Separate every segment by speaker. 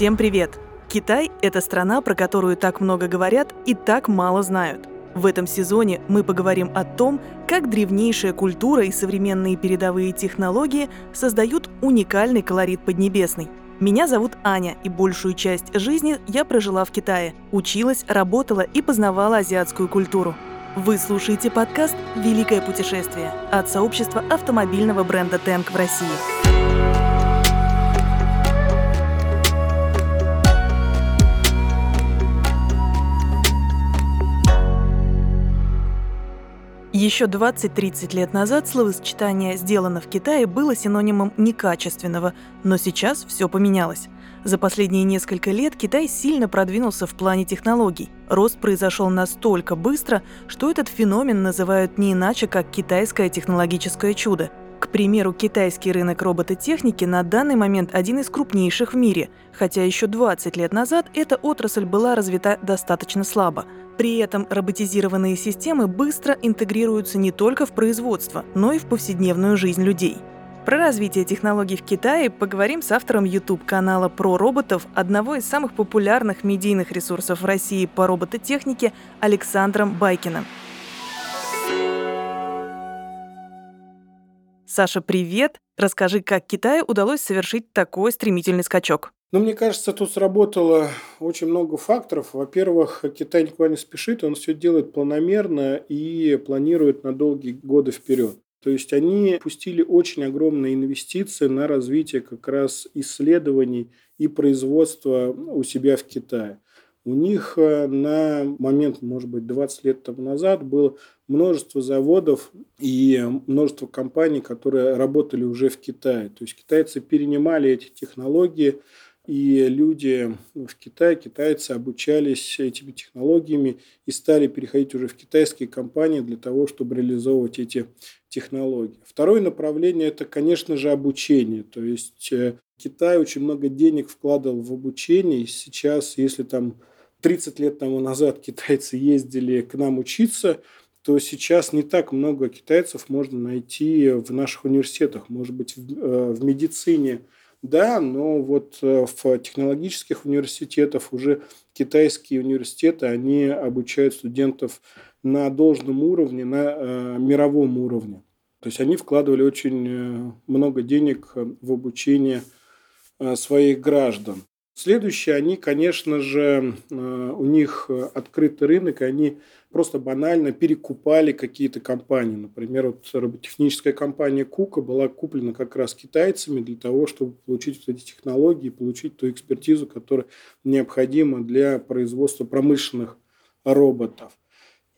Speaker 1: Всем привет! Китай – это страна, про которую так много говорят и так мало знают. В этом сезоне мы поговорим о том, как древнейшая культура и современные передовые технологии создают уникальный колорит Поднебесной. Меня зовут Аня, и большую часть жизни я прожила в Китае. Училась, работала и познавала азиатскую культуру. Вы слушаете подкаст «Великое путешествие» от сообщества автомобильного бренда «Тэнк» в России. Еще 20-30 лет назад словосочетание «сделано в Китае» было синонимом некачественного, но сейчас все поменялось. За последние несколько лет Китай сильно продвинулся в плане технологий. Рост произошел настолько быстро, что этот феномен называют не иначе, как китайское технологическое чудо. К примеру, китайский рынок робототехники на данный момент один из крупнейших в мире, хотя еще 20 лет назад эта отрасль была развита достаточно слабо – при этом роботизированные системы быстро интегрируются не только в производство, но и в повседневную жизнь людей. Про развитие технологий в Китае поговорим с автором YouTube-канала про роботов, одного из самых популярных медийных ресурсов в России по робототехнике Александром Байкиным. Саша, привет! Расскажи, как Китаю удалось совершить такой стремительный скачок.
Speaker 2: Ну, мне кажется, тут сработало очень много факторов. Во-первых, Китай никуда не спешит, он все делает планомерно и планирует на долгие годы вперед. То есть они пустили очень огромные инвестиции на развитие как раз исследований и производства у себя в Китае. У них э, на момент, может быть, 20 лет тому назад было множество заводов и множество компаний, которые работали уже в Китае. То есть китайцы перенимали эти технологии, и люди в Китае, китайцы обучались этими технологиями и стали переходить уже в китайские компании для того, чтобы реализовывать эти технологии. Второе направление – это, конечно же, обучение. То есть э, Китай очень много денег вкладывал в обучение. И сейчас, если там 30 лет тому назад китайцы ездили к нам учиться, то сейчас не так много китайцев можно найти в наших университетах. Может быть, в, э, в медицине – да, но вот э, в технологических университетах уже китайские университеты, они обучают студентов на должном уровне, на э, мировом уровне. То есть они вкладывали очень э, много денег в обучение своих граждан. Следующее, они, конечно же, э, у них открытый рынок, и они просто банально перекупали какие-то компании. Например, вот роботехническая компания Кука была куплена как раз китайцами для того, чтобы получить вот эти технологии, получить ту экспертизу, которая необходима для производства промышленных роботов.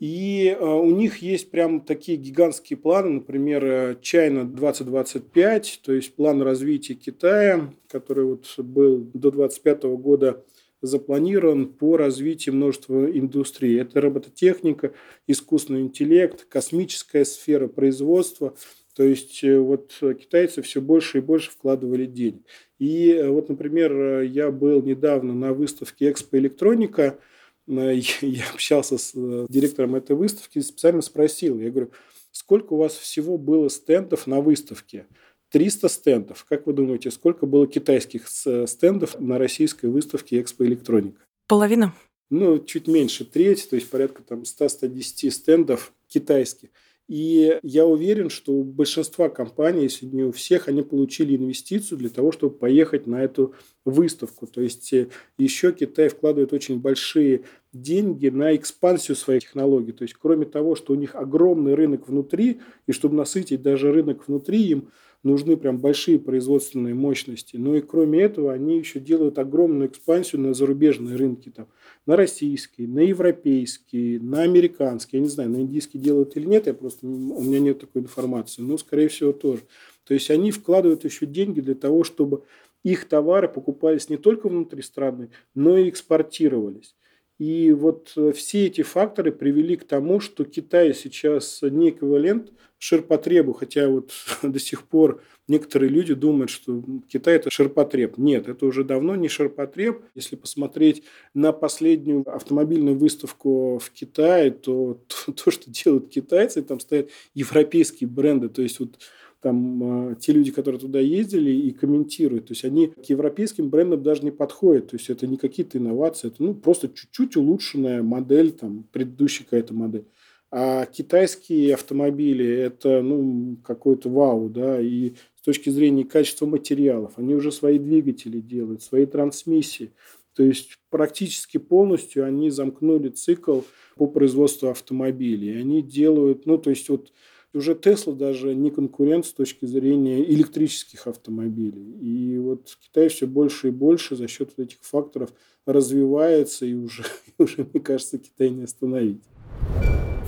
Speaker 2: И э, у них есть прям такие гигантские планы, например, China 2025, то есть план развития Китая, который вот был до 2025 года запланирован по развитию множества индустрий. Это робототехника, искусственный интеллект, космическая сфера производства. То есть э, вот китайцы все больше и больше вкладывали денег. И э, вот, например, я был недавно на выставке Экспо Электроника – я общался с э, директором этой выставки и специально спросил, я говорю, сколько у вас всего было стендов на выставке? 300 стендов. Как вы думаете, сколько было китайских стендов на российской выставке Экспо Электроника?
Speaker 1: Половина.
Speaker 2: Ну, чуть меньше, треть, то есть порядка там 100-110 стендов китайских. И я уверен, что у большинства компаний, если не у всех, они получили инвестицию для того, чтобы поехать на эту выставку. То есть э, еще Китай вкладывает очень большие деньги на экспансию своих технологий. То есть кроме того, что у них огромный рынок внутри, и чтобы насытить даже рынок внутри, им нужны прям большие производственные мощности. Но и кроме этого, они еще делают огромную экспансию на зарубежные рынки. Там, на российский, на европейский, на американский. Я не знаю, на индийский делают или нет, я просто, у меня нет такой информации. Но, скорее всего, тоже. То есть они вкладывают еще деньги для того, чтобы их товары покупались не только внутри страны, но и экспортировались. И вот э, все эти факторы привели к тому, что Китай сейчас не эквивалент ширпотребу, хотя вот до сих пор некоторые люди думают, что Китай это ширпотреб. Нет, это уже давно не ширпотреб. Если посмотреть на последнюю автомобильную выставку в Китае, то то, то что делают китайцы, там стоят европейские бренды. То есть вот там те люди, которые туда ездили и комментируют. То есть они к европейским брендам даже не подходят. То есть это не какие-то инновации, это ну, просто чуть-чуть улучшенная модель, там, предыдущая какая-то модель. А китайские автомобили – это ну, какой-то вау, да, и с точки зрения качества материалов, они уже свои двигатели делают, свои трансмиссии. То есть практически полностью они замкнули цикл по производству автомобилей. Они делают, ну то есть вот уже Тесла даже не конкурент с точки зрения электрических автомобилей. И вот Китай все больше и больше за счет этих факторов развивается, и уже, уже мне кажется, Китай не остановить.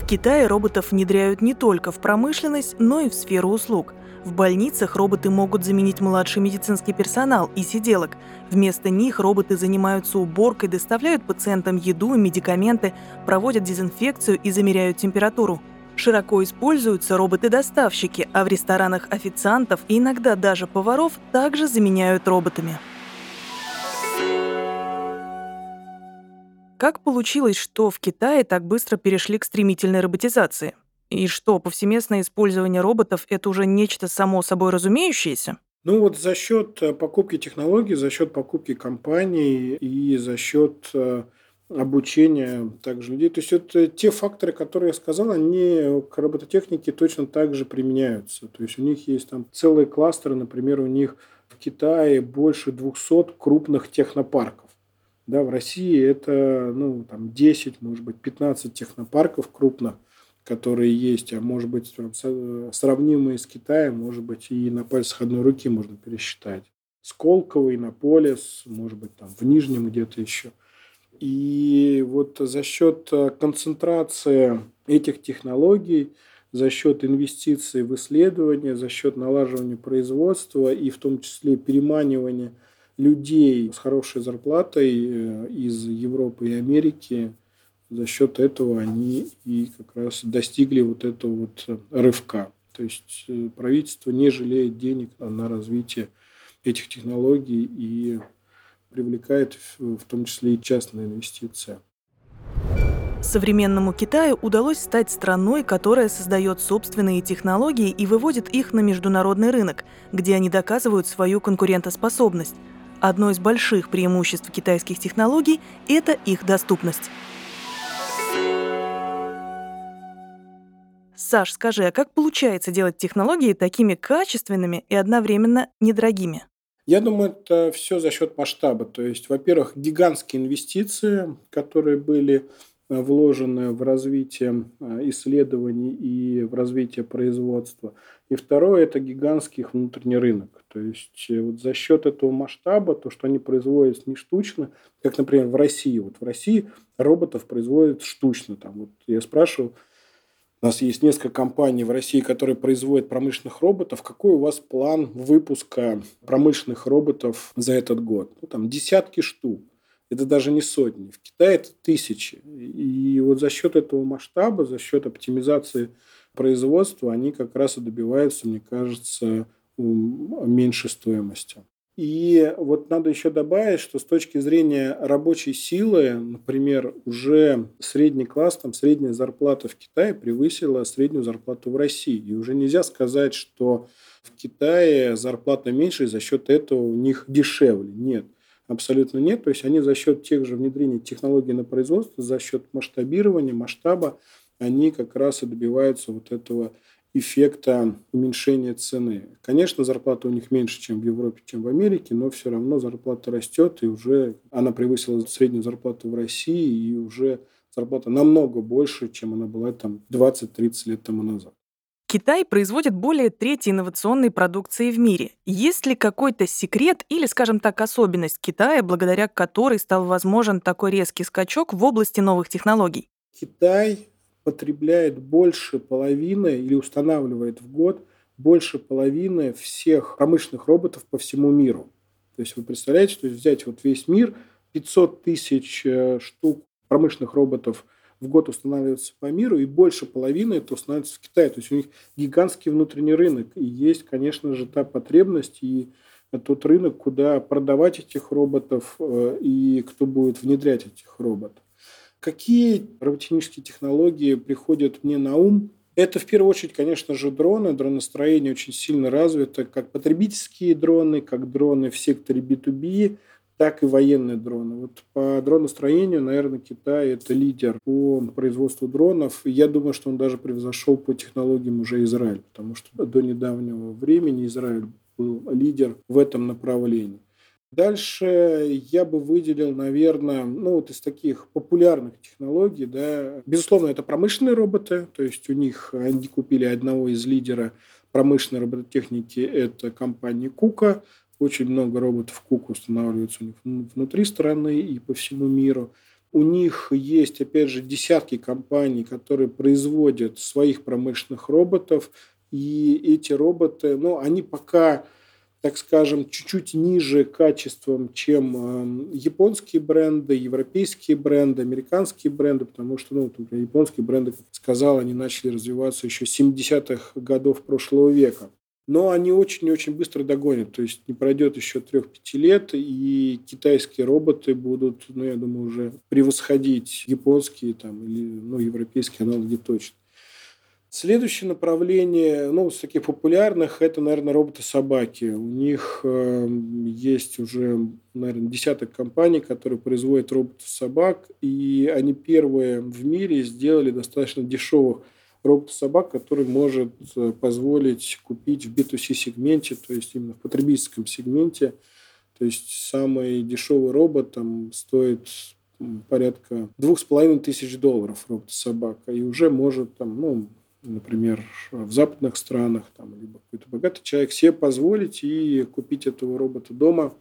Speaker 1: В Китае роботов внедряют не только в промышленность, но и в сферу услуг. В больницах роботы могут заменить младший медицинский персонал и сиделок. Вместо них роботы занимаются уборкой, доставляют пациентам еду и медикаменты, проводят дезинфекцию и замеряют температуру. Широко используются роботы-доставщики, а в ресторанах официантов и иногда даже поваров также заменяют роботами. Как получилось, что в Китае так быстро перешли к стремительной роботизации? И что, повсеместное использование роботов – это уже нечто само собой разумеющееся?
Speaker 2: Ну вот за счет э, покупки технологий, за счет покупки компаний и за счет э, обучения также людей. То есть это те факторы, которые я сказал, они к робототехнике точно так же применяются. То есть у них есть там целые кластеры, например, у них в Китае больше 200 крупных технопарков. Да, в России это ну, там 10, может быть, 15 технопарков крупных, которые есть, а может быть, сравнимые с Китаем, может быть, и на пальцах одной руки можно пересчитать. Сколково, Иннополис, может быть, там в Нижнем где-то еще. И вот за счет э, концентрации этих технологий, за счет инвестиций в исследования, за счет налаживания производства и в том числе переманивания – людей с хорошей зарплатой э, из Европы и Америки. За счет этого они и как раз достигли вот этого вот рывка. То есть э, правительство не жалеет денег на развитие этих технологий и привлекает в том числе и частные инвестиции.
Speaker 1: Современному Китаю удалось стать страной, которая создает собственные технологии и выводит их на международный рынок, где они доказывают свою конкурентоспособность – Одно из больших преимуществ китайских технологий – это их доступность. Саш, скажи, а как получается делать технологии такими качественными и одновременно недорогими?
Speaker 2: Я думаю, это все за счет масштаба. То есть, во-первых, гигантские инвестиции, которые были э, вложены в развитие э, исследований и в развитие производства. И второе – это гигантский внутренний рынок. То есть э, вот за счет этого масштаба, то, что они производят не штучно, как, например, в России. Вот в России роботов производят штучно. Там, вот я спрашивал, у нас есть несколько компаний в России, которые производят промышленных роботов. Какой у вас план выпуска промышленных роботов за этот год? Ну, там десятки штук. Это даже не сотни. В Китае это тысячи. И вот за счет этого масштаба, за счет оптимизации производства, они как раз и добиваются, мне кажется, меньшей стоимости. И вот надо еще добавить, что с точки зрения рабочей силы, например, уже средний класс, там средняя зарплата в Китае превысила среднюю зарплату в России. И уже нельзя сказать, что в Китае зарплата меньше, и за счет этого у них дешевле. Нет, абсолютно нет. То есть они за счет тех же внедрения технологий на производство, за счет масштабирования, масштаба, они как раз и добиваются вот этого эффекта уменьшения цены. Конечно, зарплата у них меньше, чем в Европе, чем в Америке, но все равно зарплата растет, и уже она превысила среднюю зарплату в России, и уже зарплата намного больше, чем она была там 20-30 лет тому назад.
Speaker 1: Китай производит более трети инновационной продукции в мире. Есть ли какой-то секрет или, скажем так, особенность Китая, благодаря которой стал возможен такой резкий скачок в области новых технологий?
Speaker 2: Китай потребляет больше половины или устанавливает в год больше половины всех промышленных роботов по всему миру. То есть вы представляете, что взять вот весь мир, 500 тысяч э, штук промышленных роботов в год устанавливается по миру, и больше половины это устанавливается в Китае. То есть у них гигантский внутренний рынок. И есть, конечно же, та потребность и тот рынок, куда продавать этих роботов э, и кто будет внедрять этих роботов. Какие роботехнические технологии приходят мне на ум? Это в первую очередь, конечно же, дроны. Дроностроение очень сильно развито, как потребительские дроны, как дроны в секторе B2B, так и военные дроны. Вот по дроностроению, наверное, Китай – это лидер по производству дронов. Я думаю, что он даже превзошел по технологиям уже Израиль, потому что до недавнего времени Израиль был лидер в этом направлении. Дальше я бы выделил, наверное, ну вот из таких популярных технологий, да, безусловно, это промышленные роботы, то есть у них они купили одного из лидера промышленной робототехники, это компания Кука, очень много роботов Кука устанавливается у них внутри страны и по всему миру. У них есть, опять же, десятки компаний, которые производят своих промышленных роботов, и эти роботы, ну, они пока так скажем, чуть-чуть ниже качеством, чем эм, японские бренды, европейские бренды, американские бренды, потому что, ну, например, японские бренды, как я сказал, они начали развиваться еще с 70-х годов прошлого века. Но они очень-очень быстро догонят. То есть не пройдет еще 3-5 лет, и китайские роботы будут, ну, я думаю, уже превосходить японские там, или ну, европейские аналоги точно. Следующее направление, ну, из таких популярных, это, наверное, роботы-собаки. У них э, есть уже, наверное, десяток компаний, которые производят роботов-собак, и они первые в мире сделали достаточно дешевых робота-собак, который может э, позволить купить в B2C-сегменте, то есть именно в потребительском сегменте. То есть самый дешевый робот там стоит порядка двух с половиной тысяч долларов робот-собака, и уже может там, ну, например, в западных странах, там, либо какой-то богатый человек себе позволить и купить этого робота дома,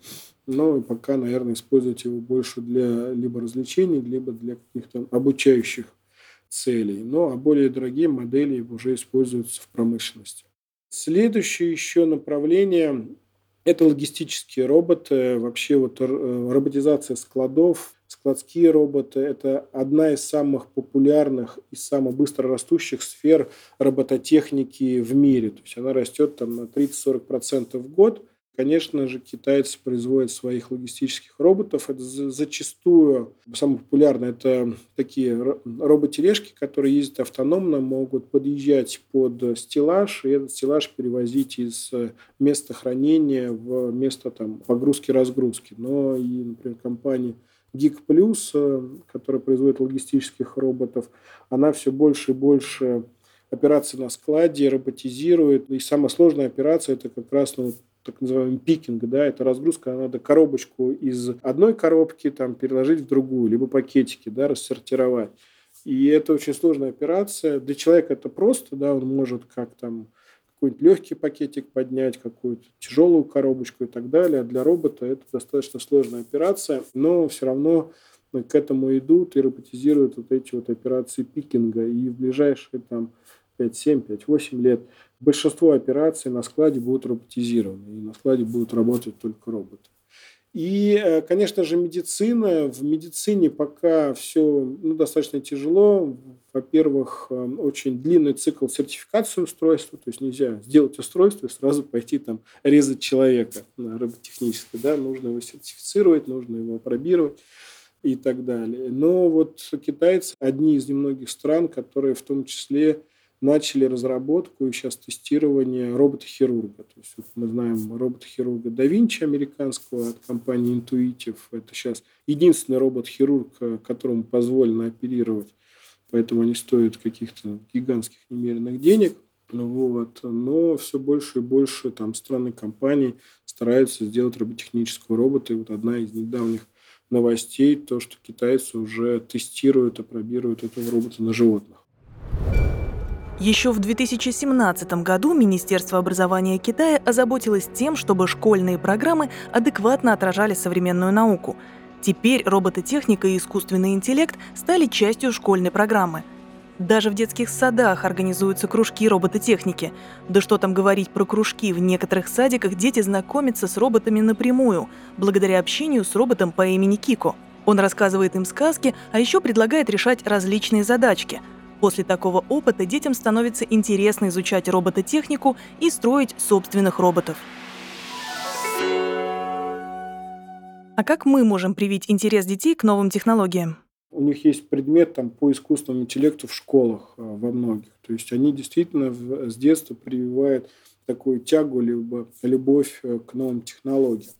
Speaker 2: но пока, наверное, использовать его больше для либо развлечений, либо для каких-то обучающих целей. Ну, а более дорогие модели уже используются в промышленности. Следующее еще направление – это логистические роботы. Вообще вот э, роботизация складов, Складские роботы – это одна из самых популярных и самых быстро растущих сфер робототехники в мире. То есть она растет там на 30-40% в год. Конечно же, китайцы производят своих логистических роботов. Это зачастую самое популярное – это такие роботележки, которые ездят автономно, могут подъезжать под стеллаж, и этот стеллаж перевозить из места хранения в место там, погрузки-разгрузки. Но и, например, компании Geek Plus, э, которая производит логистических роботов, она все больше и больше операций на складе роботизирует. И самая сложная операция – это как раз ну, так называемый пикинг, да, это разгрузка, надо коробочку из одной коробки там переложить в другую, либо пакетики, да, рассортировать. И это очень сложная операция. Для человека это просто, да, он может как там какой-нибудь легкий пакетик поднять, какую-то тяжелую коробочку и так далее. Для робота это достаточно сложная операция, но все равно к этому идут и роботизируют вот эти вот операции пикинга. И в ближайшие там 5-7, 5-8 лет большинство операций на складе будут роботизированы. И на складе будут работать только роботы. И, э, конечно же, медицина. В медицине пока все ну, достаточно тяжело. Во-первых, э, очень длинный цикл сертификации устройства. То есть нельзя сделать устройство и сразу пойти там резать человека роботехнически. Да? Нужно его сертифицировать, нужно его опробировать и так далее. Но вот китайцы одни из немногих стран, которые в том числе начали разработку и сейчас тестирование робота-хирурга. То есть вот мы знаем робота-хирурга да Винчи американского от компании Intuitive. Это сейчас единственный робот-хирург, э, которому позволено оперировать. Поэтому они стоят каких-то гигантских немеренных денег. Вот. Но все больше и больше там страны компаний стараются сделать роботехнического робота. И вот одна из недавних новостей, то, что китайцы уже тестируют, опробируют этого робота на животных.
Speaker 1: Еще в 2017 году Министерство образования Китая озаботилось тем, чтобы школьные программы адекватно отражали современную науку. Теперь робототехника и искусственный интеллект стали частью школьной программы. Даже в детских садах организуются кружки робототехники. Да что там говорить про кружки, в некоторых садиках дети знакомятся с роботами напрямую, благодаря общению с роботом по имени Кико. Он рассказывает им сказки, а еще предлагает решать различные задачки – После такого опыта детям становится интересно изучать робототехнику и строить собственных роботов. А как мы можем привить интерес детей к новым технологиям?
Speaker 2: У них есть предмет там, по искусственному интеллекту в школах э, во многих. То есть они действительно с детства прививают такую тягу либо любовь э, к новым технологиям.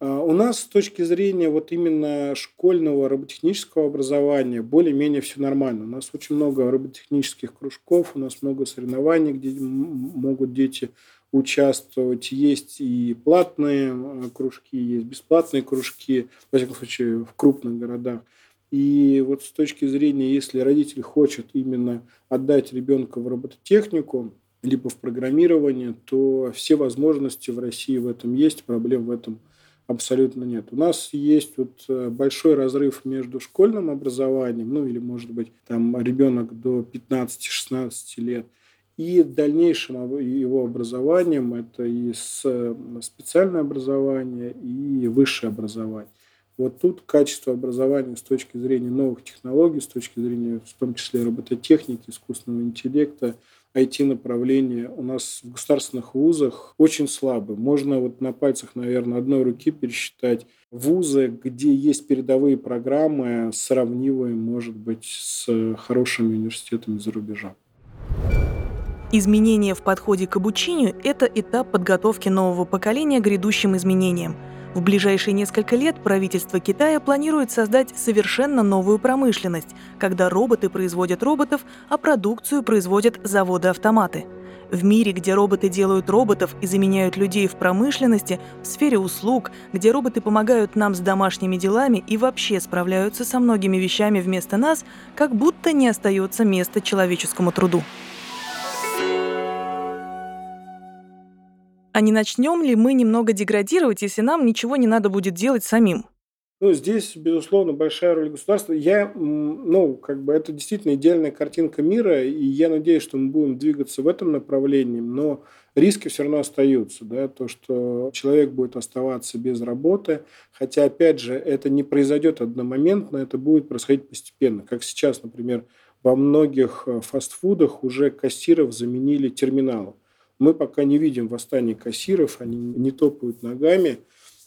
Speaker 2: А у нас с точки зрения вот именно школьного роботехнического образования более-менее все нормально. У нас очень много роботехнических кружков, у нас много соревнований, где могут дети участвовать. Есть и платные э, кружки, есть бесплатные кружки, во всяком случае, в крупных городах. И вот с точки зрения, если родитель хочет именно отдать ребенка в робототехнику, либо в программирование, то все возможности в России в этом есть, проблем в этом абсолютно нет. У нас есть вот э, большой разрыв между школьным образованием, ну или, может быть, там ребенок до 15-16 лет, и дальнейшим его образованием, это и специальное образование, и высшее образование. Вот тут качество образования с точки зрения новых технологий, с точки зрения в том числе робототехники, искусственного интеллекта, IT-направления у нас в государственных вузах очень слабы. Можно вот на пальцах, наверное, одной руки пересчитать вузы, где есть передовые программы, сравнивые, может быть, с хорошими университетами за рубежом.
Speaker 1: Изменения в подходе к обучению – это этап подготовки нового поколения к грядущим изменениям – в ближайшие несколько лет правительство Китая планирует создать совершенно новую промышленность, когда роботы производят роботов, а продукцию производят заводы-автоматы. В мире, где роботы делают роботов и заменяют людей в промышленности, в сфере услуг, где роботы помогают нам с домашними делами и вообще справляются со многими вещами вместо нас, как будто не остается места человеческому труду. А не начнем ли мы немного деградировать, если нам ничего не надо будет делать самим?
Speaker 2: Ну, здесь, безусловно, большая роль государства. Я, ну, как бы это действительно идеальная картинка мира, и я надеюсь, что мы будем двигаться в этом направлении, но риски все равно остаются, да, то, что человек будет оставаться без работы, хотя, опять же, это не произойдет одномоментно, это будет происходить постепенно, как сейчас, например, во многих э, фастфудах уже кассиров заменили терминалом. Мы пока не видим восстания кассиров, они не топают ногами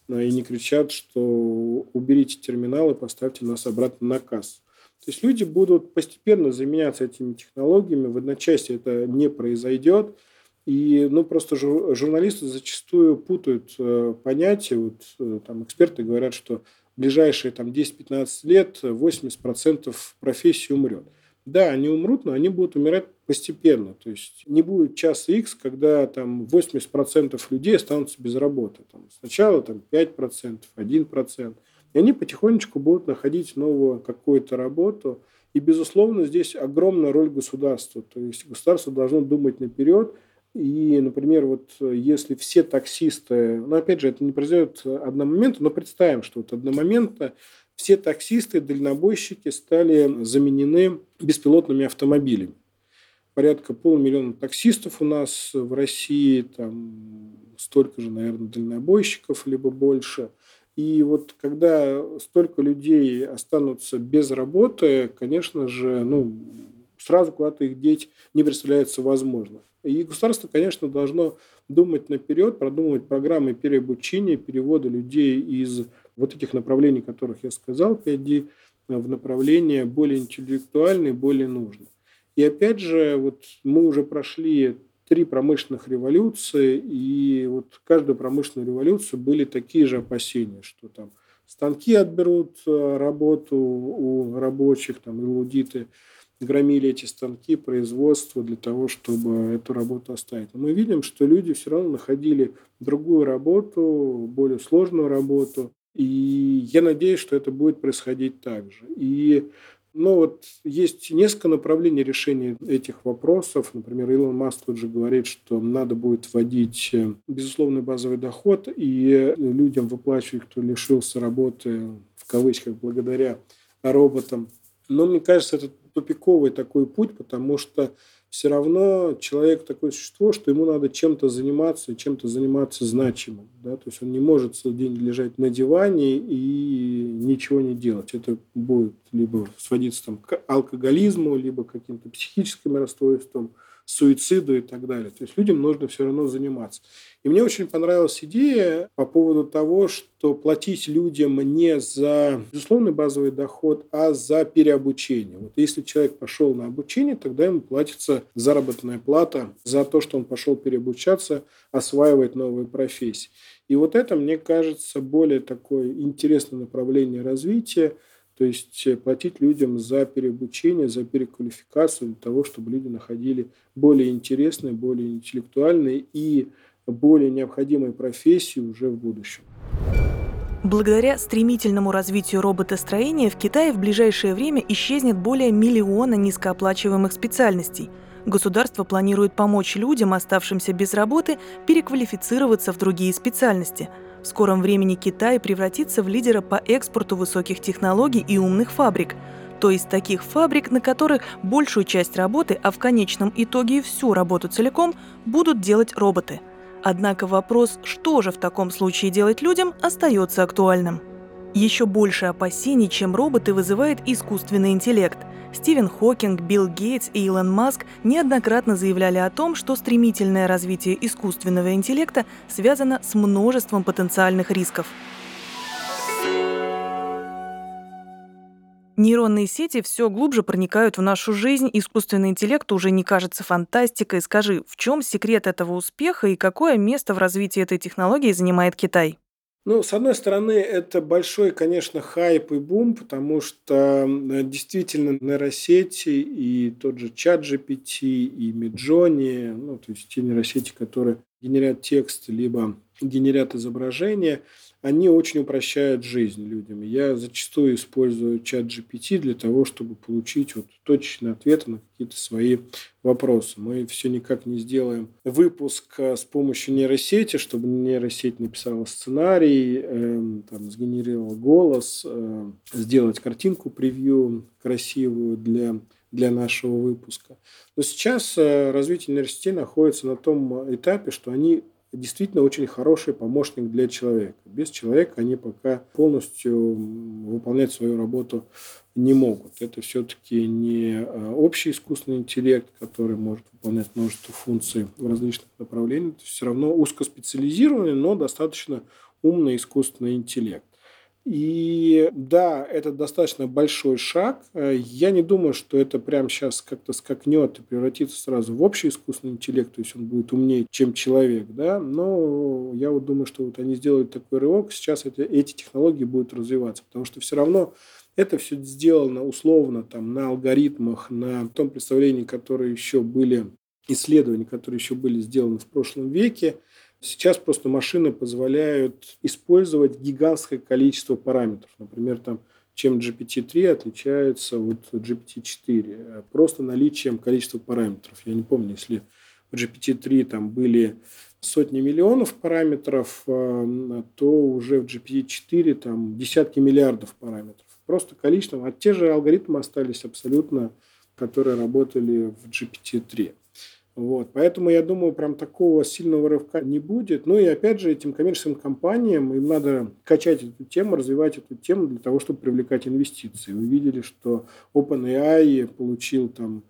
Speaker 2: а, и не кричат, что уберите терминалы, поставьте нас обратно на кассу. То есть люди будут постепенно заменяться этими технологиями, в одночасье это не произойдет. И ну, просто журналисты зачастую путают э, понятия. Вот, э, там, эксперты говорят, что в ближайшие там, 10-15 лет 80% профессии умрет. Да, они умрут, но они будут умирать постепенно. То есть не будет часа X, когда там 80% людей останутся без работы. Там, сначала там, 5%, 1%. И они потихонечку будут находить новую какую-то работу. И, безусловно, здесь огромная роль государства. То есть государство должно думать наперед. И, например, вот если все таксисты, ну, опять же, это не произойдет одномоментно, но представим, что вот одномоментно все таксисты, дальнобойщики стали заменены беспилотными автомобилями. Порядка полумиллиона таксистов у нас в России, там столько же, наверное, дальнобойщиков, либо больше. И вот когда столько людей останутся без работы, конечно же, ну, сразу куда-то их деть не представляется возможно. И государство, конечно, должно думать наперед, продумывать программы переобучения, перевода людей из вот этих направлений, которых я сказал, 5D, в направление более интеллектуальное, более нужное. И опять же, вот мы уже прошли три промышленных революции, и вот каждую промышленную революцию были такие же опасения, что там станки отберут э, работу у рабочих, там, и громили эти станки, производство для того, чтобы эту работу оставить. Но мы видим, что люди все равно находили другую работу, более сложную работу, и я надеюсь, что это будет происходить так же. И ну вот есть несколько направлений решения этих вопросов. Например, Илон Маск тут же говорит, что надо будет вводить э, безусловный базовый доход и людям выплачивать, кто лишился работы, в кавычках, благодаря роботам. Но мне кажется, это тупиковый такой путь, потому что все равно человек такое существо, что ему надо чем-то заниматься, чем-то заниматься значимым. Да? То есть он не может целый день лежать на диване и ничего не делать. Это будет либо сводиться там, к алкоголизму, либо к каким-то психическим расстройствам, суициду и так далее. То есть людям нужно все равно заниматься. И мне очень понравилась идея по поводу того, что платить людям не за безусловный базовый доход, а за переобучение. Вот если человек пошел на обучение, тогда ему платится заработная плата за то, что он пошел переобучаться, осваивать новые профессии. И вот это, мне кажется, более такое интересное направление развития, то есть э, платить людям за переобучение, за переквалификацию, для того, чтобы люди находили более интересные, более интеллектуальные и более необходимые профессии уже в будущем.
Speaker 1: Благодаря стремительному развитию роботостроения в Китае в ближайшее время исчезнет более миллиона низкооплачиваемых специальностей – Государство планирует помочь людям, оставшимся без работы, переквалифицироваться в другие специальности. В скором времени Китай превратится в лидера по экспорту высоких технологий и умных фабрик, то есть таких фабрик, на которых большую часть работы, а в конечном итоге всю работу целиком, будут делать роботы. Однако вопрос, что же в таком случае делать людям, остается актуальным. Еще больше опасений, чем роботы, вызывает искусственный интеллект – Стивен Хокинг, Билл Гейтс и Илон Маск неоднократно заявляли о том, что стремительное развитие искусственного интеллекта связано с множеством потенциальных рисков. Нейронные сети все глубже проникают в нашу жизнь, искусственный интеллект уже не кажется фантастикой. Скажи, в чем секрет этого успеха и какое место в развитии этой технологии занимает Китай?
Speaker 2: Ну, с одной стороны, это большой, конечно, хайп и бум, потому что действительно нейросети и тот же чат GPT и Midjourney, ну, то есть те нейросети, которые генерят текст, либо генерят изображение – они очень упрощают жизнь людям. Я зачастую использую чат GPT для того, чтобы получить вот точечные ответы на какие-то свои вопросы. Мы все никак не сделаем выпуск э, с помощью нейросети, чтобы нейросеть написала сценарий, э, там, сгенерировала голос, э, сделать картинку превью красивую для для нашего выпуска. Но сейчас э, развитие нейросетей находится на том этапе, что они действительно очень хороший помощник для человека. Без человека они пока полностью выполнять свою работу не могут. Это все-таки не а, общий искусственный интеллект, который может выполнять множество функций в различных направлениях. Это все равно узкоспециализированный, но достаточно умный искусственный интеллект. И да, это достаточно большой шаг. Я не думаю, что это прямо сейчас как-то скакнет и превратится сразу в общий искусственный интеллект, то есть он будет умнее, чем человек, да. Но я вот думаю, что вот они сделают такой рывок, сейчас это, эти технологии будут развиваться, потому что все равно это все сделано условно там на алгоритмах, на том представлении, которые еще были исследования, которые еще были сделаны в прошлом веке. Сейчас просто машины позволяют использовать гигантское количество параметров. Например, там, чем GPT-3 отличается от GPT-4. Просто наличием количества параметров. Я не помню, если в GPT-3 там были сотни миллионов параметров, а, то уже в GPT-4 там десятки миллиардов параметров. Просто количеством. А те же алгоритмы остались абсолютно, которые работали в GPT-3. Вот. Поэтому я думаю, прям такого сильного рывка не будет. Ну и опять же, этим коммерческим компаниям им надо качать эту тему, развивать эту тему для того, чтобы привлекать инвестиции. Вы видели, что OpenAI получил там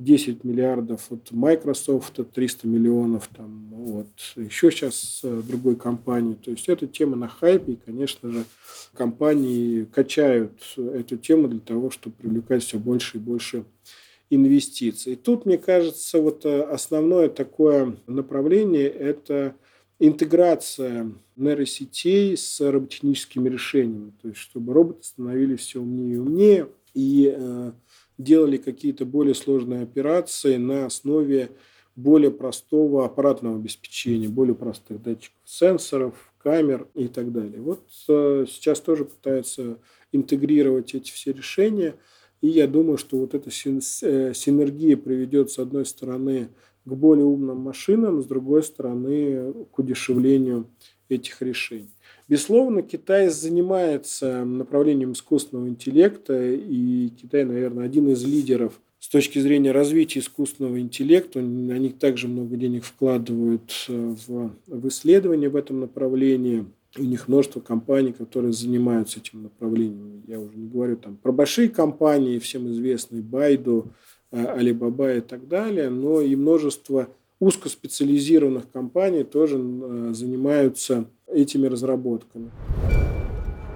Speaker 2: 10 миллиардов от Microsoft, 300 миллионов там, вот, еще сейчас другой компании. То есть эта тема на хайпе, и, конечно же, компании качают эту тему для того, чтобы привлекать все больше и больше. Тут, мне кажется, вот э, основное такое направление – это интеграция нейросетей с роботехническими решениями. То есть, чтобы роботы становились все умнее и умнее и э, делали какие-то более сложные операции на основе более простого аппаратного обеспечения, более простых датчиков, сенсоров, камер и так далее. Вот э, сейчас тоже пытаются интегрировать эти все решения – и я думаю, что вот эта э, синергия приведет, с одной стороны, к более умным машинам, с другой стороны, к удешевлению этих решений. Безусловно, Китай занимается направлением искусственного интеллекта, и Китай, наверное, один из лидеров с точки зрения развития искусственного интеллекта. Они также много денег вкладывают э, в, в исследования в этом направлении. У них множество компаний, которые занимаются этим направлением. Я уже не говорю там про большие компании, всем известные Байду, Alibaba и так далее, но и множество узкоспециализированных компаний тоже занимаются этими разработками.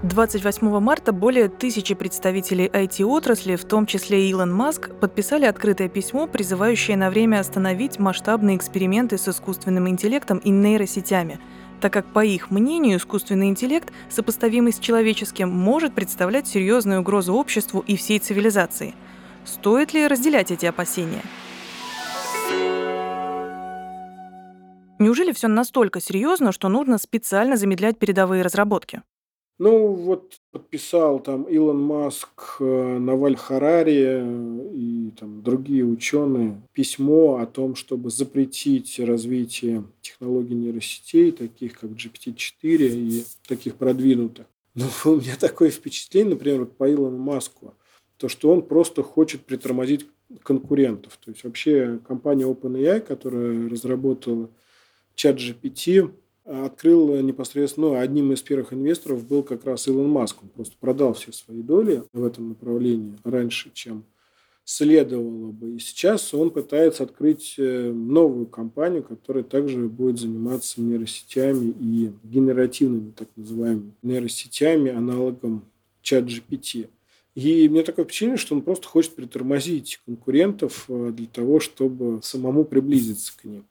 Speaker 1: 28 марта более тысячи представителей IT-отрасли, в том числе Илон Маск, подписали открытое письмо, призывающее на время остановить масштабные эксперименты с искусственным интеллектом и нейросетями, так как, по их мнению, искусственный интеллект, сопоставимый с человеческим, может представлять серьезную угрозу обществу и всей цивилизации. Стоит ли разделять эти опасения? Неужели все настолько серьезно, что нужно специально замедлять передовые разработки?
Speaker 2: Ну, вот подписал там Илон Маск, э, Наваль Харари э, и там другие ученые письмо о том, чтобы запретить развитие технологий нейросетей, таких как GPT-4 и таких продвинутых. Но у меня такое впечатление, например, по Илону Маску, то, что он просто хочет притормозить конкурентов. То есть вообще компания OpenAI, которая разработала чат GPT, открыл непосредственно, ну, одним из первых инвесторов был как раз Илон Маск. Он просто продал все свои доли в этом направлении раньше, чем следовало бы. И сейчас он пытается открыть э, новую компанию, которая также будет заниматься нейросетями и генеративными, так называемыми, нейросетями, аналогом чат GPT. И мне такое впечатление, что он просто хочет притормозить конкурентов э, для того, чтобы самому приблизиться к ним.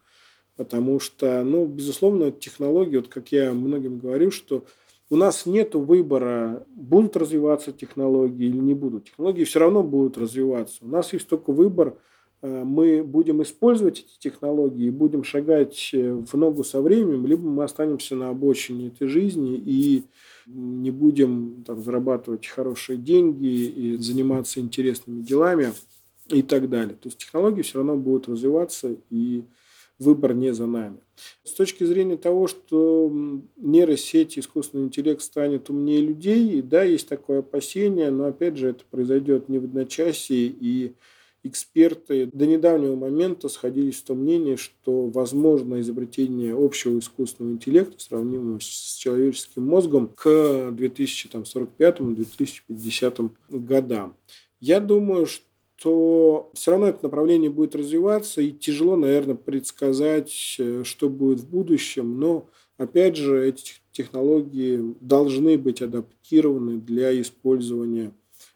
Speaker 2: Потому что, ну, безусловно, технологии, вот как я многим говорю, что у нас нет выбора, будут развиваться технологии или не будут. Технологии все равно будут развиваться. У нас есть только выбор, э, мы будем использовать эти технологии, будем шагать э, в ногу со временем, либо мы останемся на обочине этой жизни и не будем там, зарабатывать хорошие деньги и заниматься интересными делами и так далее. То есть технологии все равно будут развиваться и выбор не за нами. С точки зрения того, что нейросети, искусственный интеллект станет умнее людей, да, есть такое опасение, но опять же это произойдет не в одночасье, и эксперты до недавнего момента сходились в том мнении, что возможно изобретение общего искусственного интеллекта, сравнимого с человеческим мозгом, к 2045-2050 годам. Я думаю, что то все равно это направление будет развиваться, и тяжело, наверное, предсказать, э, что будет в будущем. Но, опять же, эти технологии должны быть адаптированы для использования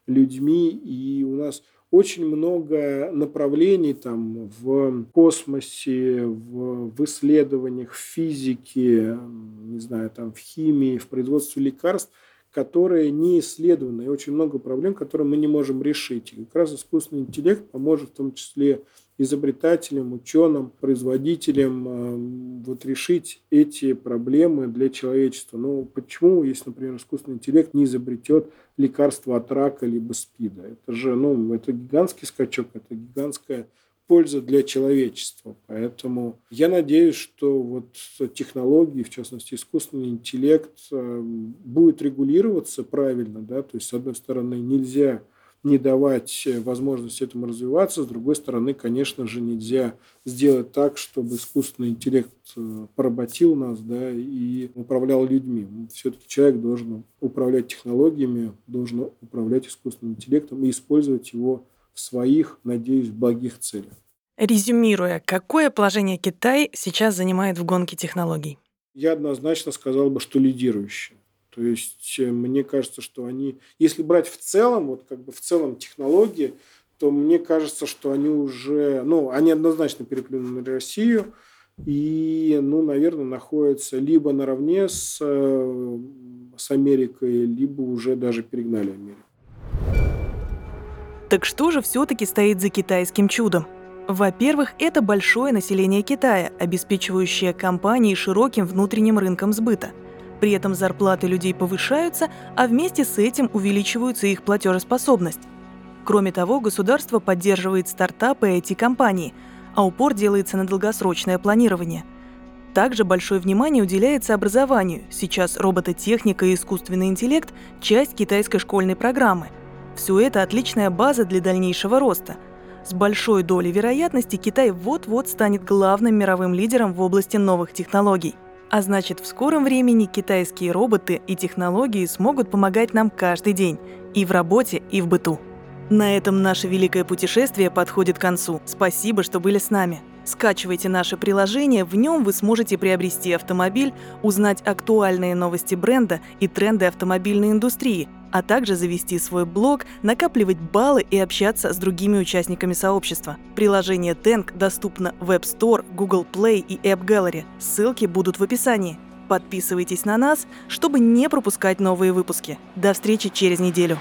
Speaker 2: людьми, и у нас очень много направлений там в космосе, в, в исследованиях, в физике, не знаю, там в химии, в производстве лекарств – которые не исследованы, и очень много проблем, которые мы не можем решить. И как раз искусственный интеллект поможет в том числе изобретателям, ученым, производителям э, вот решить эти проблемы для человечества. Но почему, если, например, искусственный интеллект не изобретет лекарство от рака либо СПИДа? Это же, ну, это гигантский скачок, это гигантская польза для человечества. Поэтому я надеюсь, что вот технологии, в частности искусственный интеллект, э, будет регулироваться правильно. Да? То есть, с одной стороны, нельзя не давать возможность этому развиваться. С другой стороны, конечно же, нельзя сделать так, чтобы искусственный интеллект э, поработил нас да, и управлял людьми. Все-таки человек должен управлять технологиями, должен управлять искусственным интеллектом и использовать его в своих, надеюсь, благих целях.
Speaker 1: Резюмируя, какое положение Китай сейчас занимает в гонке технологий?
Speaker 2: Я однозначно сказал бы, что лидирующее. То есть э, мне кажется, что они, если брать в целом, вот как бы в целом технологии, то мне кажется, что они уже, ну, они однозначно переплюнули Россию и, ну, наверное, находятся либо наравне с, э, с Америкой, либо уже даже перегнали Америку.
Speaker 1: Так что же все-таки стоит за китайским чудом? Во-первых, это большое население Китая, обеспечивающее компании широким внутренним рынком сбыта. При этом зарплаты людей повышаются, а вместе с этим увеличивается их платежеспособность. Кроме того, государство поддерживает стартапы и IT-компании, а упор делается на долгосрочное планирование. Также большое внимание уделяется образованию. Сейчас робототехника и искусственный интеллект – часть китайской школьной программы – все это отличная база для дальнейшего роста. С большой долей вероятности Китай вот-вот станет главным мировым лидером в области новых технологий. А значит, в скором времени китайские роботы и технологии смогут помогать нам каждый день – и в работе, и в быту. На этом наше великое путешествие подходит к концу. Спасибо, что были с нами. Скачивайте наше приложение, в нем вы сможете приобрести автомобиль, узнать актуальные новости бренда и тренды автомобильной индустрии, а также завести свой блог, накапливать баллы и общаться с другими участниками сообщества. Приложение Tank доступно в App Store, Google Play и App Gallery. Ссылки будут в описании. Подписывайтесь на нас, чтобы не пропускать новые выпуски. До встречи через неделю.